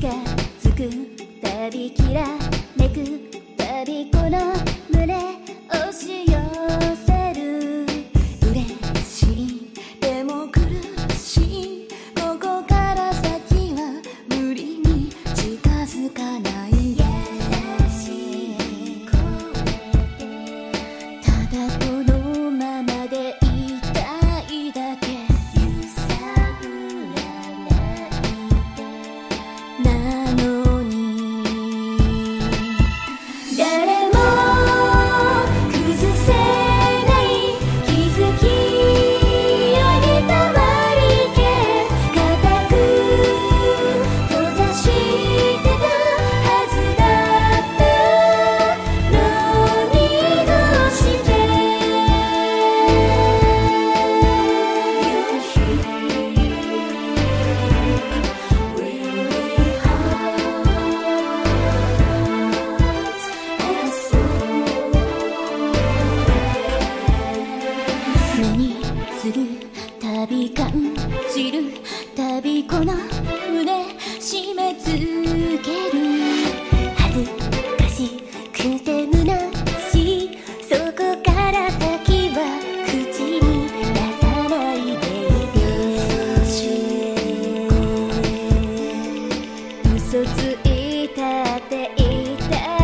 がつくたびきらめくたびこの胸押し寄せ嘘ついたって言って